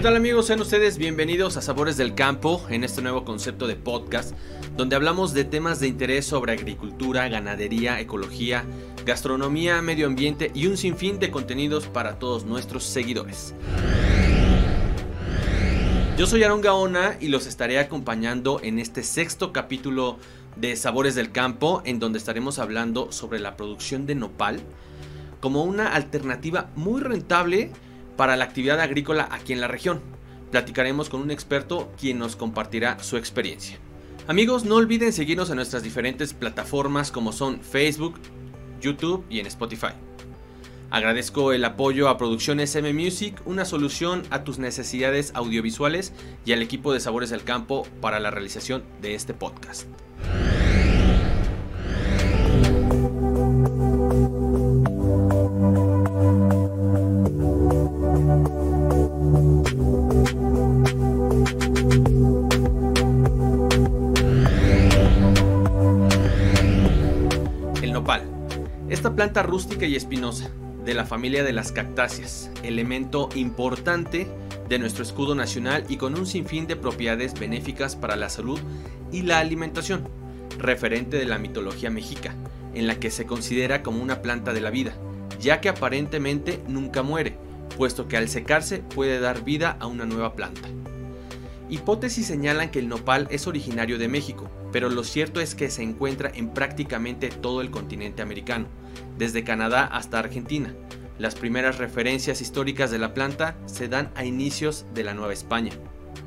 ¿Qué tal amigos? Sean ustedes bienvenidos a Sabores del Campo en este nuevo concepto de podcast donde hablamos de temas de interés sobre agricultura, ganadería, ecología, gastronomía, medio ambiente y un sinfín de contenidos para todos nuestros seguidores. Yo soy Aaron Gaona y los estaré acompañando en este sexto capítulo de Sabores del Campo en donde estaremos hablando sobre la producción de nopal como una alternativa muy rentable para la actividad agrícola aquí en la región. Platicaremos con un experto quien nos compartirá su experiencia. Amigos, no olviden seguirnos en nuestras diferentes plataformas como son Facebook, YouTube y en Spotify. Agradezco el apoyo a Producciones M Music, una solución a tus necesidades audiovisuales y al equipo de Sabores del Campo para la realización de este podcast. Esta planta rústica y espinosa, de la familia de las cactáceas, elemento importante de nuestro escudo nacional y con un sinfín de propiedades benéficas para la salud y la alimentación, referente de la mitología mexica, en la que se considera como una planta de la vida, ya que aparentemente nunca muere, puesto que al secarse puede dar vida a una nueva planta. Hipótesis señalan que el nopal es originario de México, pero lo cierto es que se encuentra en prácticamente todo el continente americano, desde Canadá hasta Argentina. Las primeras referencias históricas de la planta se dan a inicios de la Nueva España.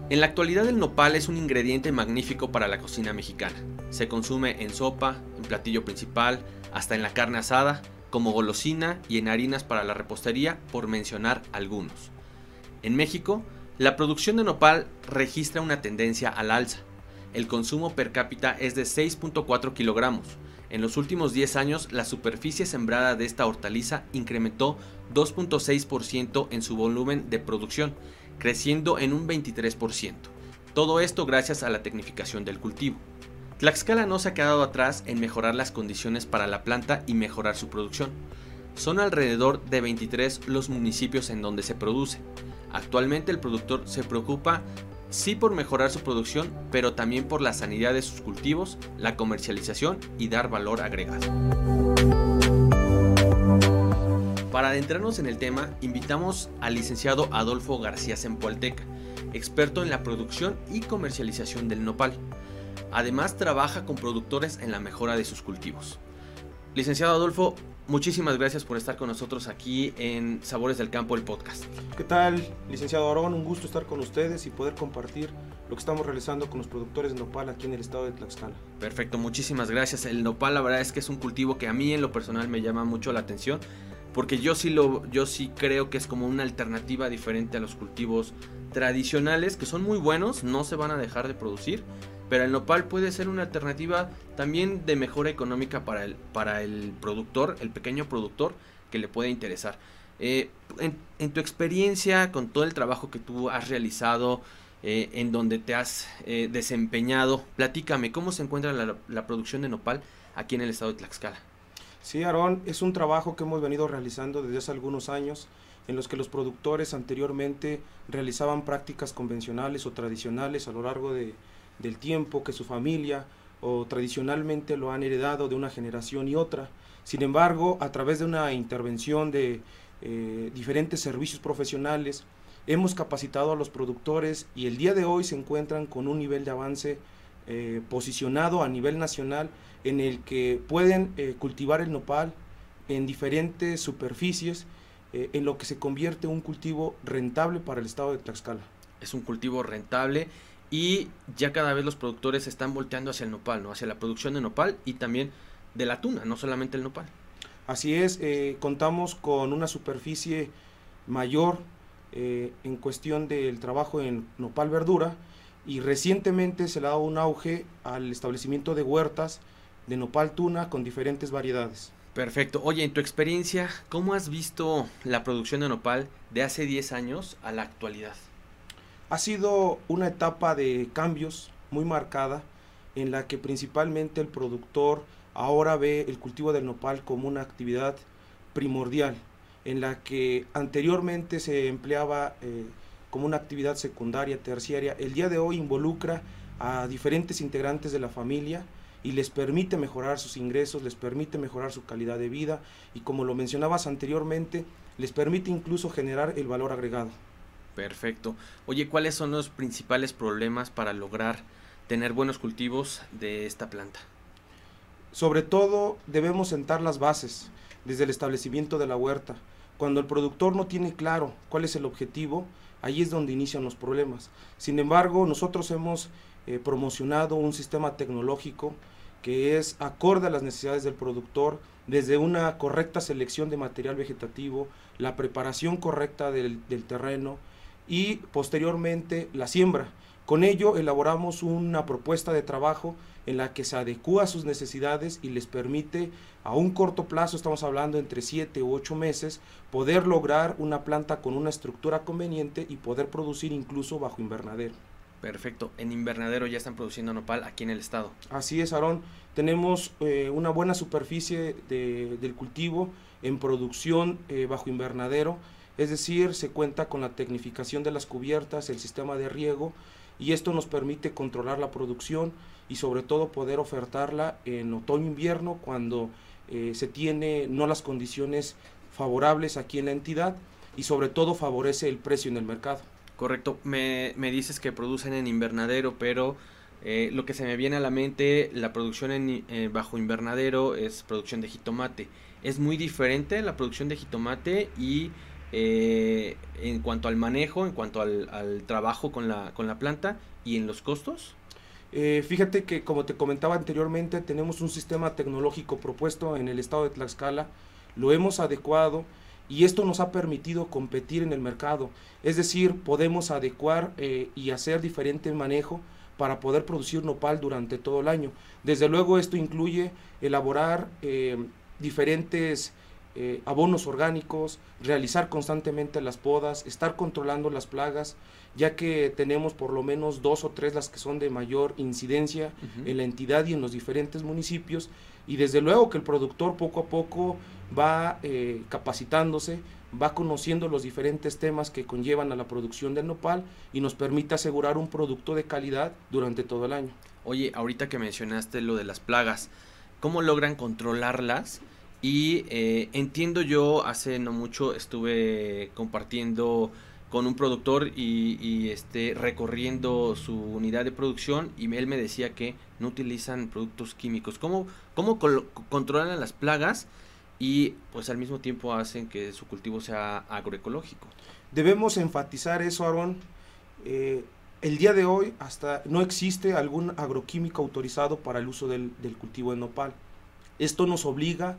En la actualidad el nopal es un ingrediente magnífico para la cocina mexicana. Se consume en sopa, en platillo principal, hasta en la carne asada, como golosina y en harinas para la repostería, por mencionar algunos. En México, la producción de nopal registra una tendencia al alza, el consumo per cápita es de 6.4 kilogramos. En los últimos 10 años, la superficie sembrada de esta hortaliza incrementó 2.6% en su volumen de producción, creciendo en un 23%. Todo esto gracias a la tecnificación del cultivo. Tlaxcala no se ha quedado atrás en mejorar las condiciones para la planta y mejorar su producción. Son alrededor de 23 los municipios en donde se produce. Actualmente el productor se preocupa sí por mejorar su producción, pero también por la sanidad de sus cultivos, la comercialización y dar valor agregado. Para adentrarnos en el tema, invitamos al licenciado Adolfo García Sempualteca, experto en la producción y comercialización del nopal. Además, trabaja con productores en la mejora de sus cultivos. Licenciado Adolfo, muchísimas gracias por estar con nosotros aquí en Sabores del Campo, el podcast. ¿Qué tal, licenciado Arón? Un gusto estar con ustedes y poder compartir lo que estamos realizando con los productores de nopal aquí en el estado de Tlaxcala. Perfecto, muchísimas gracias. El nopal, la verdad es que es un cultivo que a mí en lo personal me llama mucho la atención porque yo sí lo yo sí creo que es como una alternativa diferente a los cultivos tradicionales que son muy buenos, no se van a dejar de producir, pero el nopal puede ser una alternativa también de mejora económica para el, para el productor, el pequeño productor que le puede interesar. Eh, en, tu experiencia, con todo el trabajo que tú has realizado, eh, en donde te has eh, desempeñado, platícame, ¿cómo se encuentra la, la, producción de nopal aquí en el estado de Tlaxcala? Sí, Aarón, es un trabajo que hemos venido realizando desde hace algunos años, en los que los productores anteriormente realizaban prácticas convencionales o tradicionales a lo largo de, del tiempo que su familia o tradicionalmente lo han heredado de una generación y otra. Sin embargo, a través de una intervención de eh, diferentes servicios profesionales, hemos capacitado a los productores y el día de hoy se encuentran con un nivel de avance eh, posicionado a nivel nacional en el que pueden eh, cultivar el nopal en diferentes superficies, en lo que se convierte en un cultivo rentable para el estado de Tlaxcala. Es un cultivo rentable y ya cada vez los productores están volteando hacia el nopal, ¿no? hacia la producción de nopal y también de la tuna, no solamente el nopal. Así es, eh, contamos con una superficie mayor eh, en cuestión del trabajo en nopal verdura y recientemente se le ha dado un auge al establecimiento de huertas de nopal tuna con diferentes variedades. Perfecto. Oye, en tu experiencia, ¿cómo has visto la producción de nopal de hace 10 años a la actualidad? Ha sido una etapa de cambios muy marcada en la que principalmente el productor ahora ve el cultivo del nopal como una actividad primordial, en la que anteriormente se empleaba eh, como una actividad secundaria, terciaria, el día de hoy involucra a diferentes integrantes de la familia y les permite mejorar sus ingresos, les permite mejorar su calidad de vida y como lo mencionabas anteriormente, les permite incluso generar el valor agregado. Perfecto. Oye, ¿cuáles son los principales problemas para lograr tener buenos cultivos de esta planta? Sobre todo debemos sentar las bases desde el establecimiento de la huerta. Cuando el productor no tiene claro cuál es el objetivo, ahí es donde inician los problemas. Sin embargo, nosotros hemos eh, promocionado un sistema tecnológico que es acorde a las necesidades del productor, desde una correcta selección de material vegetativo, la preparación correcta del, del terreno y posteriormente la siembra. Con ello elaboramos una propuesta de trabajo en la que se adecua a sus necesidades y les permite a un corto plazo, estamos hablando entre 7 u 8 meses, poder lograr una planta con una estructura conveniente y poder producir incluso bajo invernadero. Perfecto. En invernadero ya están produciendo nopal aquí en el estado. Así es, Aarón. Tenemos eh, una buena superficie de, del cultivo en producción eh, bajo invernadero. Es decir, se cuenta con la tecnificación de las cubiertas, el sistema de riego y esto nos permite controlar la producción y sobre todo poder ofertarla en otoño-invierno cuando eh, se tiene no las condiciones favorables aquí en la entidad y sobre todo favorece el precio en el mercado. Correcto, me, me dices que producen en invernadero, pero eh, lo que se me viene a la mente, la producción en, eh, bajo invernadero es producción de jitomate. Es muy diferente la producción de jitomate y eh, en cuanto al manejo, en cuanto al, al, trabajo con la, con la planta y en los costos. fíjate que como te comentaba anteriormente, tenemos un sistema tecnológico propuesto en el estado de Tlaxcala, lo hemos adecuado y esto nos ha permitido competir en el mercado. Es decir, podemos adecuar eh, y hacer diferente manejo para poder producir nopal durante todo el año. Desde luego esto incluye elaborar eh, diferentes eh, abonos orgánicos, realizar constantemente las podas, estar controlando las plagas, ya que tenemos por lo menos dos o tres las que son de mayor incidencia uh -huh. en la entidad y en los diferentes municipios, y desde luego que el productor poco a poco va eh, capacitándose, va conociendo los diferentes temas que conllevan a la producción del nopal y nos permite asegurar un producto de calidad durante todo el año. Oye, ahorita que mencionaste lo de las plagas, ¿cómo logran controlarlas? Y eh, entiendo yo, hace no mucho estuve compartiendo con un productor y, este, recorriendo su unidad de producción y él me decía que no utilizan productos químicos. ¿Cómo, cómo controlan las plagas y pues al mismo tiempo hacen que su cultivo sea agroecológico? Debemos enfatizar eso, Aaron. Eh, el día de hoy hasta no existe algún agroquímico autorizado para el uso del cultivo de nopal. Esto nos obliga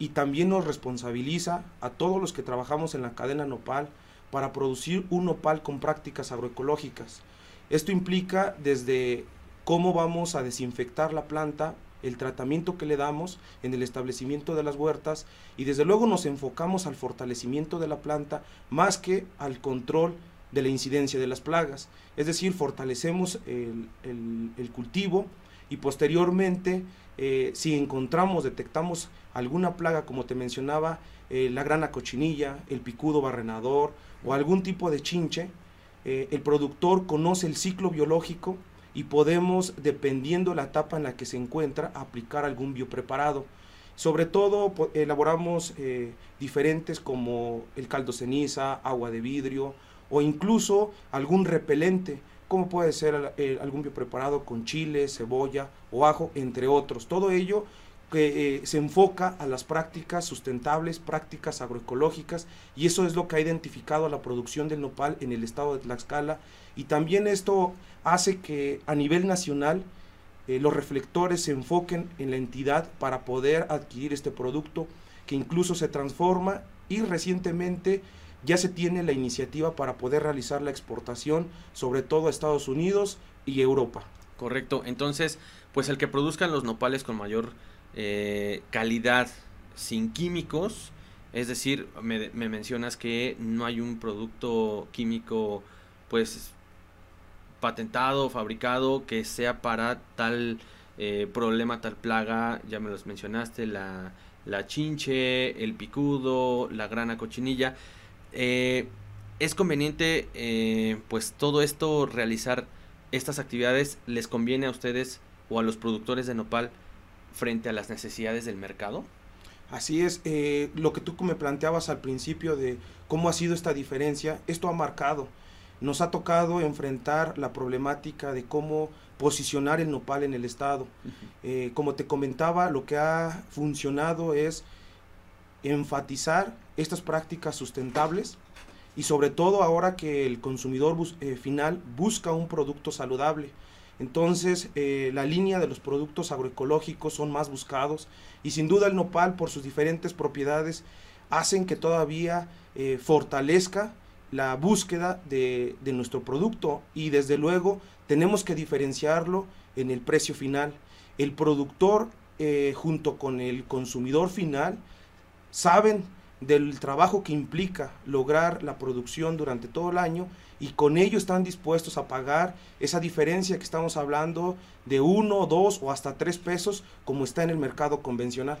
y también nos responsabiliza a todos los que trabajamos en la cadena nopal para producir un nopal con prácticas agroecológicas. Esto implica desde cómo vamos a desinfectar la planta, el tratamiento que le damos en el establecimiento de las huertas y desde luego nos enfocamos al fortalecimiento de la planta más que al control de la incidencia de las plagas. Es decir, fortalecemos el, el, el cultivo y posteriormente eh, si encontramos, detectamos alguna plaga, como te mencionaba, eh, la grana cochinilla, el picudo barrenador o algún tipo de chinche, eh, el productor conoce el ciclo biológico y podemos, dependiendo la etapa en la que se encuentra, aplicar algún biopreparado. Sobre todo elaboramos diferentes como el caldo ceniza, agua de vidrio o incluso algún repelente como puede ser eh, algún biopreparado con chile, cebolla o ajo, entre otros. Todo ello que eh, se enfoca a las prácticas sustentables, prácticas agroecológicas, y eso es lo que ha identificado a la producción del nopal en el estado de Tlaxcala, y también esto hace que a nivel nacional eh, los reflectores se enfoquen en la entidad para poder adquirir este producto, que incluso se transforma y recientemente ya se tiene la iniciativa para poder realizar la exportación, sobre todo a Estados Unidos y Europa. Correcto, entonces, pues el que produzcan los nopales con mayor eh, calidad, sin químicos, es decir, me, me, mencionas que no hay un producto químico, pues, patentado, fabricado, que sea para tal eh, problema, tal plaga, ya me los mencionaste, la, la chinche, el picudo, la grana cochinilla. Eh, es conveniente, eh, pues todo esto, realizar estas actividades, les conviene a ustedes o a los productores de nopal frente a las necesidades del mercado? Así es, eh, lo que tú me planteabas al principio de cómo ha sido esta diferencia, esto ha marcado. Nos ha tocado enfrentar la problemática de cómo posicionar el nopal en el estado. Eh, como te comentaba, lo que ha funcionado es enfatizar estas prácticas sustentables y sobre todo ahora que el consumidor eh, final busca un producto saludable. Entonces, eh, la línea de los productos agroecológicos son más buscados y sin duda el nopal por sus diferentes propiedades hacen que todavía eh, fortalezca la búsqueda de, nuestro producto y desde luego tenemos que diferenciarlo en el precio final. El productor junto con el consumidor final saben del trabajo que implica lograr la producción durante todo el año y con ello están dispuestos a pagar esa diferencia que estamos hablando de uno, dos o hasta tres pesos como está en el mercado convencional.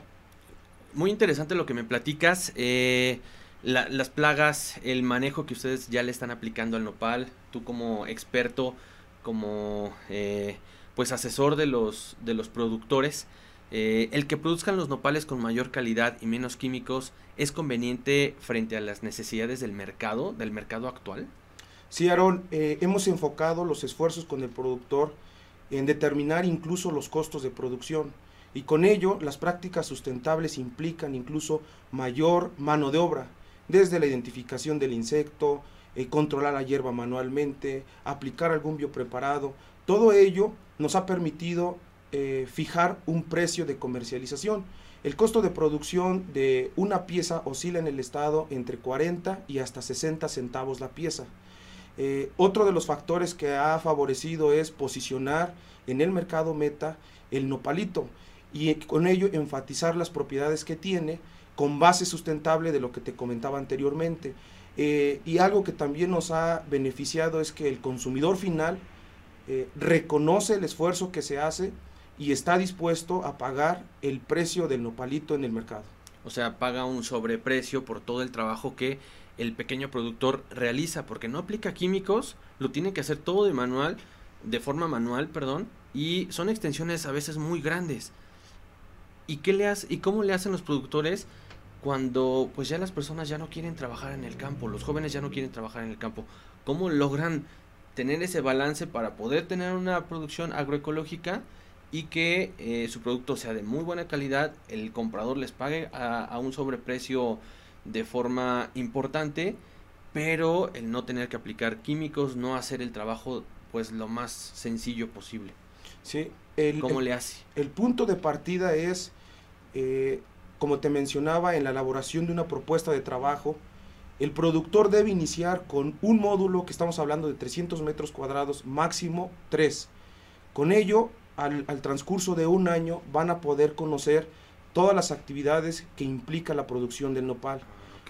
Muy interesante lo que me platicas. Eh, las plagas, el manejo que ustedes ya le están aplicando al nopal, tú como experto, como eh, pues asesor de los, de los productores, eh, el que produzcan los nopales con mayor calidad y menos químicos es conveniente frente a las necesidades del mercado, del mercado actual. Sí, Aaron, eh, hemos enfocado los esfuerzos con el productor en determinar incluso los costos de producción y con ello las prácticas sustentables implican incluso mayor mano de obra, desde la identificación del insecto, eh, controlar la hierba manualmente, aplicar algún biopreparado, todo ello nos ha permitido eh, fijar un precio de comercialización. El costo de producción de una pieza oscila en el estado entre 40 y hasta 60 centavos la pieza. Eh, otro de los factores que ha favorecido es posicionar en el mercado meta el nopalito y con ello enfatizar las propiedades que tiene con base sustentable de lo que te comentaba anteriormente. Eh, y algo que también nos ha beneficiado es que el consumidor final eh, reconoce el esfuerzo que se hace y está dispuesto a pagar el precio del nopalito en el mercado. O sea, paga un sobreprecio por todo el trabajo que el pequeño productor realiza, porque no aplica químicos, lo tiene que hacer todo de manual, de forma manual, perdón, y son extensiones a veces muy grandes. ¿Y qué le hace, y cómo le hacen los productores cuando pues ya las personas ya no quieren trabajar en el campo, los jóvenes ya no quieren trabajar en el campo? ¿Cómo logran tener ese balance para poder tener una producción agroecológica y que eh, su producto sea de muy buena calidad, el comprador les pague a, a un sobreprecio de forma importante, pero el no tener que aplicar químicos, no hacer el trabajo pues lo más sencillo posible. Sí, el, ¿Cómo le hace? El punto de partida es, eh, como te mencionaba, en la elaboración de una propuesta de trabajo, el productor debe iniciar con un módulo que estamos hablando de 300 metros cuadrados, máximo 3. Con ello, al, al transcurso de un año, van a poder conocer todas las actividades que implica la producción del nopal.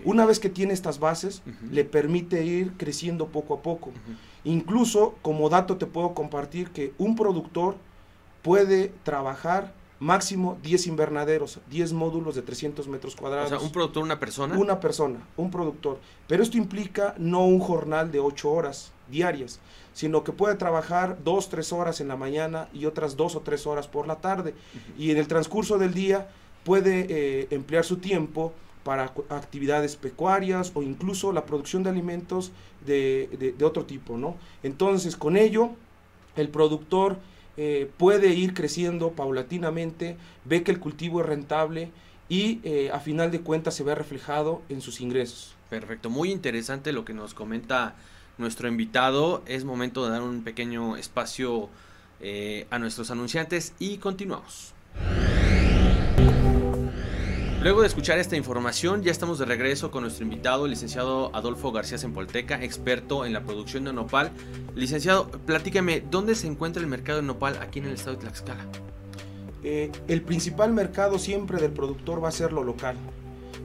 Una vez que tiene estas bases, le permite ir creciendo poco a poco. Incluso, como dato te puedo compartir que un productor puede trabajar máximo 10 invernaderos, 10 módulos de 300 metros cuadrados. O sea, un productor, una persona. Una persona, un productor. Pero esto implica no un jornal de 8 horas diarias, sino que puede trabajar 2, 3 horas en la mañana y otras 2 o 3 horas por la tarde. Y en el transcurso del día puede eh, emplear su tiempo para actividades pecuarias o incluso la producción de alimentos de, otro tipo, ¿no? Entonces, con ello, el productor eh, puede ir creciendo paulatinamente, ve que el cultivo es rentable y eh, a final de cuentas se ve reflejado en sus ingresos. Perfecto, muy interesante lo que nos comenta nuestro invitado. Es momento de dar un pequeño espacio a nuestros anunciantes y continuamos. Luego de escuchar esta información, ya estamos de regreso con nuestro invitado, el licenciado Adolfo García Sempolteca, experto en la producción de nopal. Licenciado, platícame, ¿dónde se encuentra el mercado de nopal aquí en el estado de Tlaxcala? Eh, el principal mercado siempre del productor va a ser lo local.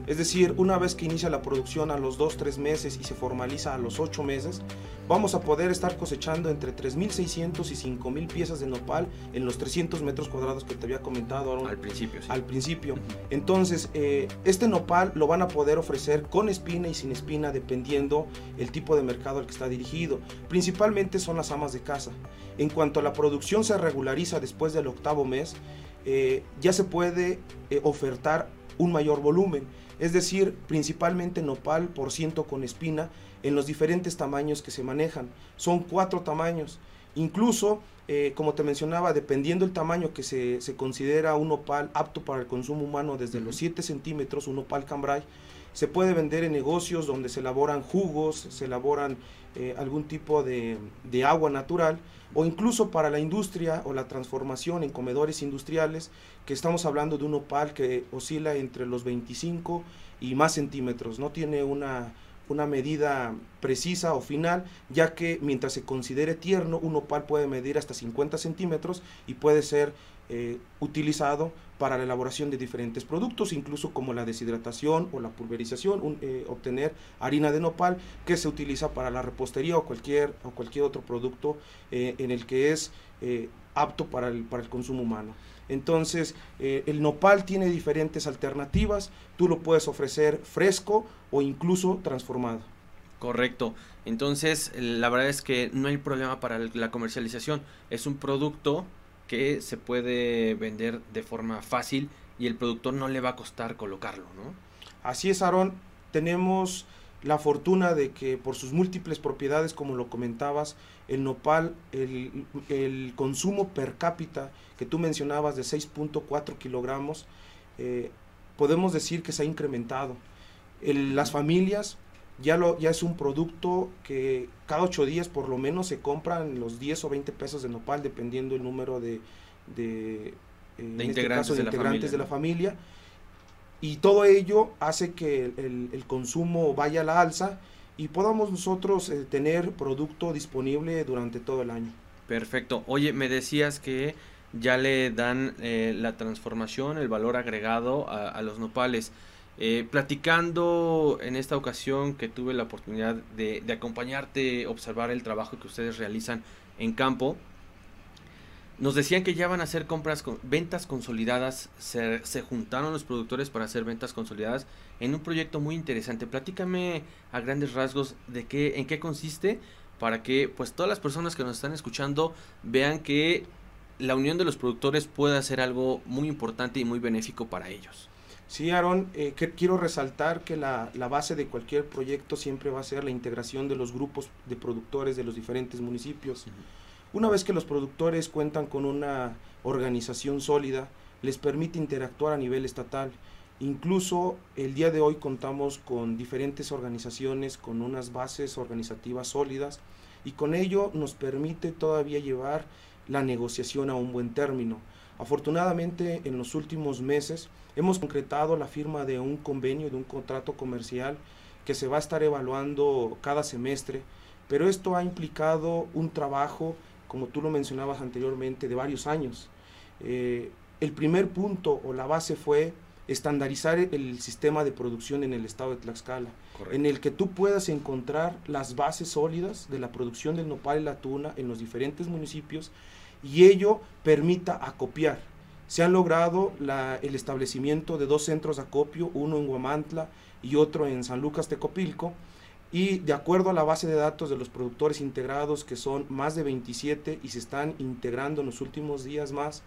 Es decir, una vez que inicia la producción a los 2-3 meses y se formaliza a los 8 meses, vamos a poder estar cosechando entre 3.600 y 5.000 piezas de nopal en los 300 metros cuadrados que te había comentado al principio. Al principio. Entonces, eh, este nopal lo van a poder ofrecer con espina y sin espina dependiendo el tipo de mercado al que está dirigido. Principalmente son las amas de casa. En cuanto a la producción se regulariza después del octavo mes, eh, ya se puede eh, ofertar un mayor volumen es decir, principalmente nopal por ciento con espina en los diferentes tamaños que se manejan. Son cuatro tamaños. Incluso, eh, como te mencionaba, dependiendo el tamaño que se, considera un nopal apto para el consumo humano, desde los 7 centímetros, un nopal cambrai, se puede vender en negocios donde se elaboran jugos, se elaboran eh, algún tipo de, de, agua natural, o incluso para la industria o la transformación en comedores industriales, que estamos hablando de un opal que oscila entre los 25 y más centímetros, no tiene una, una medida precisa o final, ya que mientras se considere tierno, un opal puede medir hasta 50 centímetros y puede ser eh, utilizado para la elaboración de diferentes productos, incluso como la deshidratación o la pulverización, eh, obtener harina de nopal que se utiliza para la repostería o cualquier, o cualquier otro producto eh, en el que es apto para el, para el consumo humano. Entonces, el nopal tiene diferentes alternativas, tú lo puedes ofrecer fresco o incluso transformado. Correcto. Entonces, la verdad es que no hay problema para la comercialización. Es un producto que se puede vender de forma fácil y el productor no le va a costar colocarlo, ¿no? Así es, Aarón. Tenemos la fortuna de que por sus múltiples propiedades, como lo comentabas, el nopal, el, consumo per cápita que tú mencionabas de 6.4 kilogramos, eh, podemos decir que se ha incrementado. las familias ya, lo, ya es un producto que cada ocho días por lo menos se compran los 10 o 20 pesos de nopal, dependiendo el número de, de, eh, este integrantes, de, la familia, Y todo ello hace que el, consumo vaya a la alza y podamos nosotros eh, tener producto disponible durante todo el año. Perfecto. Oye, me decías que ya le dan eh, la transformación, el valor agregado a, a los nopales. Eh, platicando en esta ocasión que tuve la oportunidad de, acompañarte, observar el trabajo que ustedes realizan en campo, nos decían que ya van a hacer compras, con, ventas consolidadas, se, juntaron los productores para hacer ventas consolidadas en un proyecto muy interesante. Platícame a grandes rasgos de qué, en qué consiste para que pues todas las personas que nos están escuchando vean que la unión de los productores puede ser algo muy importante y muy benéfico para ellos. Sí, Aaron, eh, quiero resaltar que la, base de cualquier proyecto siempre va a ser la integración de los grupos de productores de los diferentes municipios. Una vez que los productores cuentan con una organización sólida, les permite interactuar a nivel estatal. Incluso el día de hoy contamos con diferentes organizaciones, con unas bases organizativas sólidas y con ello nos permite todavía llevar la negociación a un buen término. Afortunadamente en los últimos meses hemos concretado la firma de un convenio, de un contrato comercial que se va a estar evaluando cada semestre, pero esto ha implicado un trabajo, como tú lo mencionabas anteriormente, de varios años. Eh, el primer punto o la base fue estandarizar el sistema de producción en el estado de Tlaxcala, en el que tú puedas encontrar las bases sólidas de la producción del nopal y la tuna en los diferentes municipios y ello permita acopiar. Se han logrado el establecimiento de dos centros de acopio, uno en Huamantla y otro en San Lucas Tecopilco, y de acuerdo a la base de datos de los productores integrados, que son más de 27 y se están integrando en los últimos días más,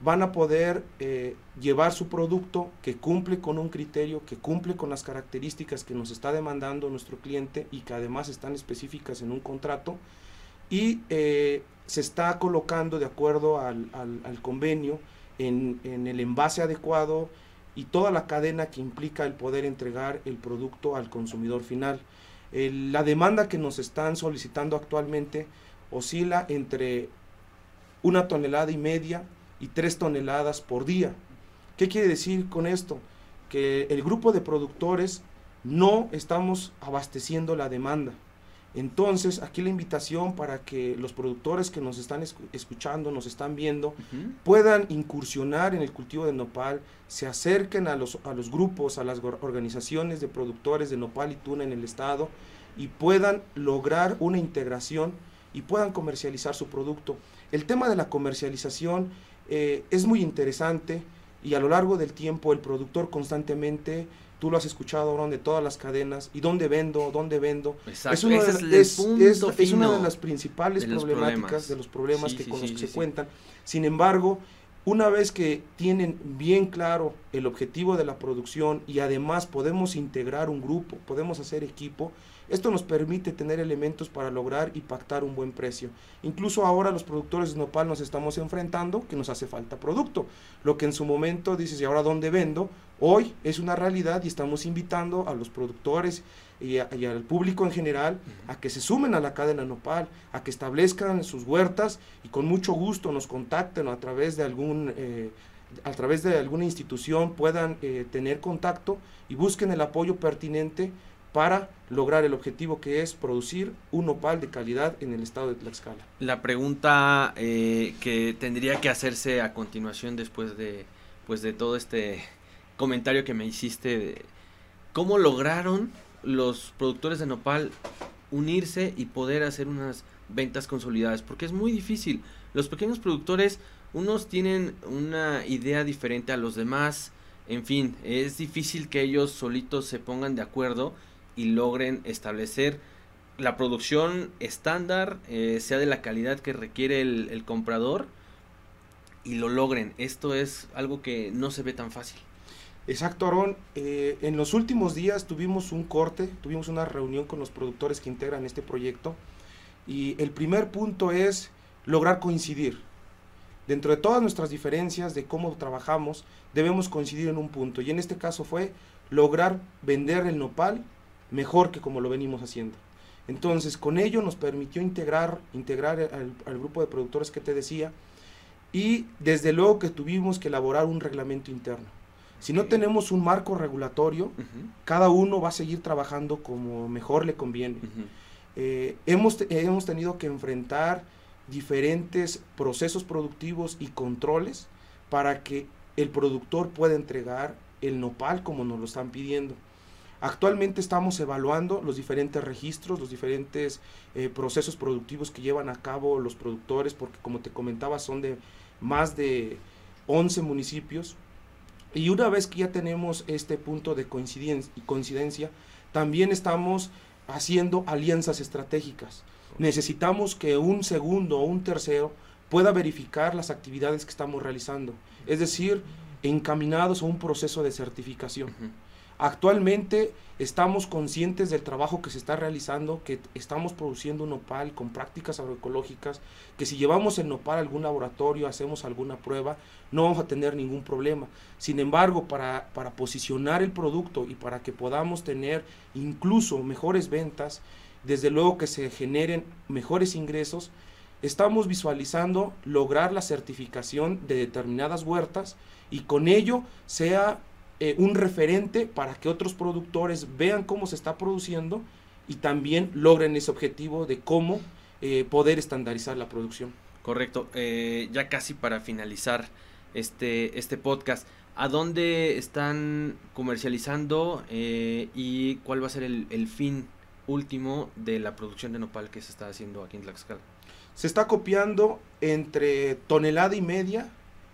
van a poder eh, llevar su producto que cumple con un criterio, que cumple con las características que nos está demandando nuestro cliente y que además están específicas en un contrato, y eh, se está colocando de acuerdo al, convenio en, el envase adecuado y toda la cadena que implica el poder entregar el producto al consumidor final. La demanda que nos están solicitando actualmente oscila entre una tonelada y media y tres toneladas por día. ¿Qué quiere decir con esto? Que el grupo de productores no estamos abasteciendo la demanda Entonces, aquí la invitación para que los productores que nos están escuchando, nos están viendo, puedan incursionar en el cultivo de nopal, se acerquen a los, a los grupos, a las organizaciones de productores de nopal y tuna en el estado y puedan lograr una integración y puedan comercializar su producto. El tema de la comercialización eh, es muy interesante y a lo largo del tiempo el productor constantemente tú lo has escuchado, Ron, de todas las cadenas, y dónde vendo, dónde vendo. Es una, de, es, una de las principales problemáticas, de los problemas que con los que se cuentan. Sin embargo, una vez que tienen bien claro el objetivo de la producción y además podemos integrar un grupo, podemos hacer equipo, esto nos permite tener elementos para lograr y pactar un buen precio. Incluso ahora los productores de nopal nos estamos enfrentando que nos hace falta producto. Lo que en su momento dices, ¿y ahora dónde vendo? Hoy es una realidad y estamos invitando a los productores y, al público en general a que se sumen a la cadena nopal, a que establezcan sus huertas y con mucho gusto nos contacten a través de algún... Eh, a través de alguna institución puedan eh, tener contacto y busquen el apoyo pertinente para lograr el objetivo que es producir un nopal de calidad en el estado de Tlaxcala. La pregunta eh, que tendría que hacerse a continuación después de, pues de todo este comentario que me hiciste, ¿cómo lograron los productores de nopal unirse y poder hacer unas ventas consolidadas? Porque es muy difícil. Los pequeños productores, unos tienen una idea diferente a los demás, en fin, es difícil que ellos solitos se pongan de acuerdo y logren establecer la producción estándar, eh, sea de la calidad que requiere el, comprador y lo logren. Esto es algo que no se ve tan fácil. Exacto, Aaron. Eh, en los últimos días tuvimos un corte, tuvimos una reunión con los productores que integran este proyecto y el primer punto es lograr coincidir. Dentro de todas nuestras diferencias de cómo trabajamos, debemos coincidir en un punto y en este caso fue lograr vender el nopal mejor que como lo venimos haciendo. Entonces, con ello nos permitió integrar, integrar al, grupo de productores que te decía y desde luego que tuvimos que elaborar un reglamento interno. Si no tenemos un marco regulatorio, cada uno va a seguir trabajando como mejor le conviene. Eh, hemos, hemos tenido que enfrentar diferentes procesos productivos y controles para que el productor pueda entregar el nopal como nos lo están pidiendo. Actualmente estamos evaluando los diferentes registros, los diferentes eh, procesos productivos que llevan a cabo los productores, porque como te comentaba son de más de 11 municipios. Y una vez que ya tenemos este punto de coincidencia, coincidencia también estamos haciendo alianzas estratégicas. Necesitamos que un segundo o un tercero pueda verificar las actividades que estamos realizando, es decir, encaminados a un proceso de certificación. Actualmente estamos conscientes del trabajo que se está realizando, que estamos produciendo nopal con prácticas agroecológicas, que si llevamos el nopal a algún laboratorio, hacemos alguna prueba, no vamos a tener ningún problema. Sin embargo, para, para posicionar el producto y para que podamos tener incluso mejores ventas, desde luego que se generen mejores ingresos, estamos visualizando lograr la certificación de determinadas huertas y con ello sea eh, un referente para que otros productores vean cómo se está produciendo y también logren ese objetivo de cómo eh, poder estandarizar la producción. Correcto. Eh, ya casi para finalizar este, este podcast, ¿a dónde están comercializando y cuál va a ser el, el, fin último de la producción de nopal que se está haciendo aquí en Tlaxcala? Se está copiando entre tonelada y media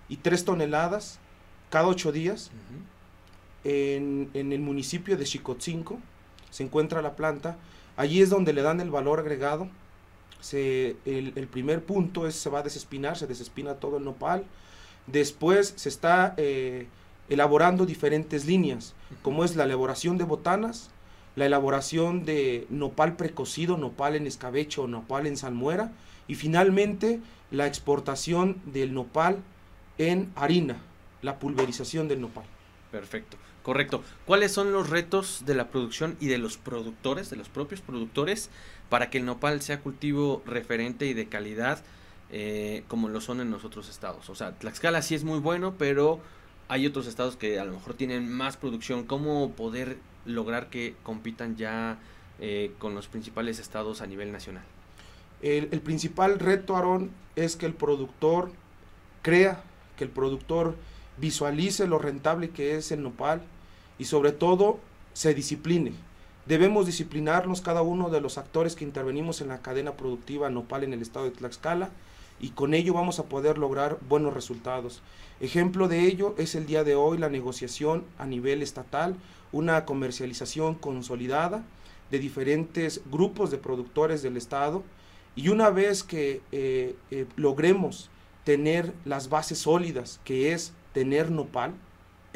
y tres toneladas cada ocho días en, el municipio de Chicotzinco, se encuentra la planta, allí es donde le dan el valor agregado, se, el, primer punto es se va a desespinar, se desespina todo el nopal, después se está eh, elaborando diferentes líneas, como es la elaboración de botanas, la elaboración de nopal precocido, nopal en escabeche o nopal en salmuera, y finalmente la exportación del nopal en harina, la pulverización del nopal. Perfecto. Correcto. ¿Cuáles son los retos de la producción y de los productores, de los propios productores, para que el nopal sea cultivo referente y de calidad eh, como lo son en los otros estados? O sea, Tlaxcala sí es muy bueno, pero hay otros estados que a lo mejor tienen más producción. ¿Cómo poder lograr que compitan ya eh, con los principales estados a nivel nacional? El, el principal reto, Aarón, es que el productor crea, que el productor visualice lo rentable que es el nopal y sobre todo se discipline. Debemos disciplinarnos cada uno de los actores que intervenimos en la cadena productiva nopal en el estado de Tlaxcala y con ello vamos a poder lograr buenos resultados. Ejemplo de ello es el día de hoy la negociación a nivel estatal, una comercialización consolidada de diferentes grupos de productores del estado y una vez que eh, eh, logremos tener las bases sólidas, que es tener nopal,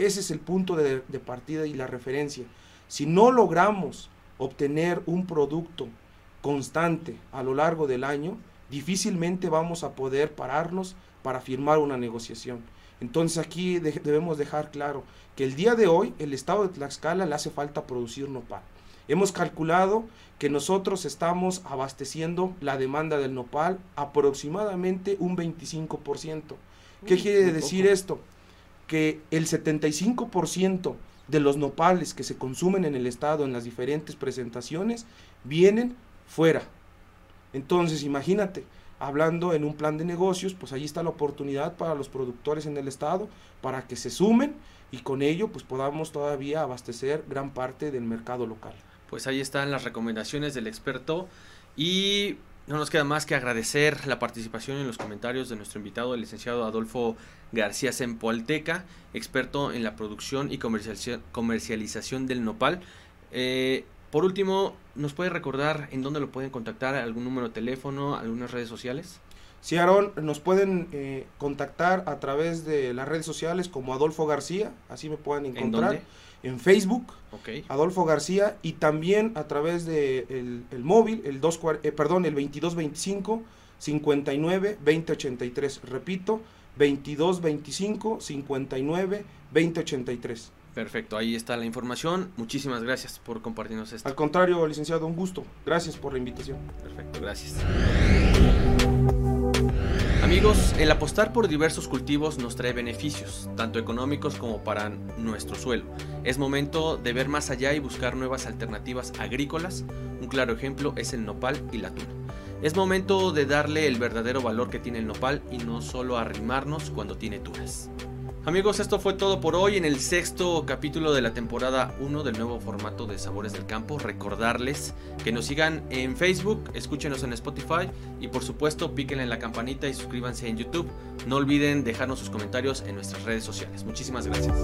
ese es el punto de, de partida y la referencia. Si no logramos obtener un producto constante a lo largo del año, difícilmente vamos a poder pararnos para firmar una negociación. Entonces aquí de- debemos dejar claro que el día de hoy el estado de Tlaxcala le hace falta producir nopal. Hemos calculado que nosotros estamos abasteciendo la demanda del nopal aproximadamente un 25%. ¿Qué quiere decir poco. esto? Que el 75% de los nopales que se consumen en el estado en las diferentes presentaciones vienen fuera. Entonces, imagínate, hablando en un plan de negocios, pues ahí está la oportunidad para los productores en el estado para que se sumen y con ello pues podamos todavía abastecer gran parte del mercado local. Pues ahí están las recomendaciones del experto y no nos queda más que agradecer la participación en los comentarios de nuestro invitado, el licenciado Adolfo García Sempoalteca, experto en la producción y comercialización, del nopal. Eh, por último, ¿nos puede recordar en dónde lo pueden contactar? ¿Algún número de teléfono? ¿Algunas redes sociales? Sí, Aarón, nos pueden eh, contactar a través de las redes sociales como Adolfo García, así me pueden ¿En encontrar. dónde? En Facebook, Ok. Adolfo García, y también a través de el, el móvil, el 2, eh, perdón, el 2225 59 2083. Repito, 2225 59 2083. Perfecto, ahí está la información. Muchísimas gracias por compartirnos esto. Al contrario, licenciado, un gusto. Gracias por la invitación. Perfecto, gracias. Amigos, el apostar por diversos cultivos nos trae beneficios, tanto económicos como para nuestro suelo. Es momento de ver más allá y buscar nuevas alternativas agrícolas. Un claro ejemplo es el nopal y la tuna. Es momento de darle el verdadero valor que tiene el nopal y no solo arrimarnos cuando tiene tunas. Amigos, esto fue todo por hoy en el sexto capítulo de la temporada 1 del nuevo formato de Sabores del Campo. Recordarles que nos sigan en Facebook, escúchenos en Spotify y por supuesto píquenle en la campanita y suscríbanse en YouTube. No olviden dejarnos sus comentarios en nuestras redes sociales. Muchísimas gracias.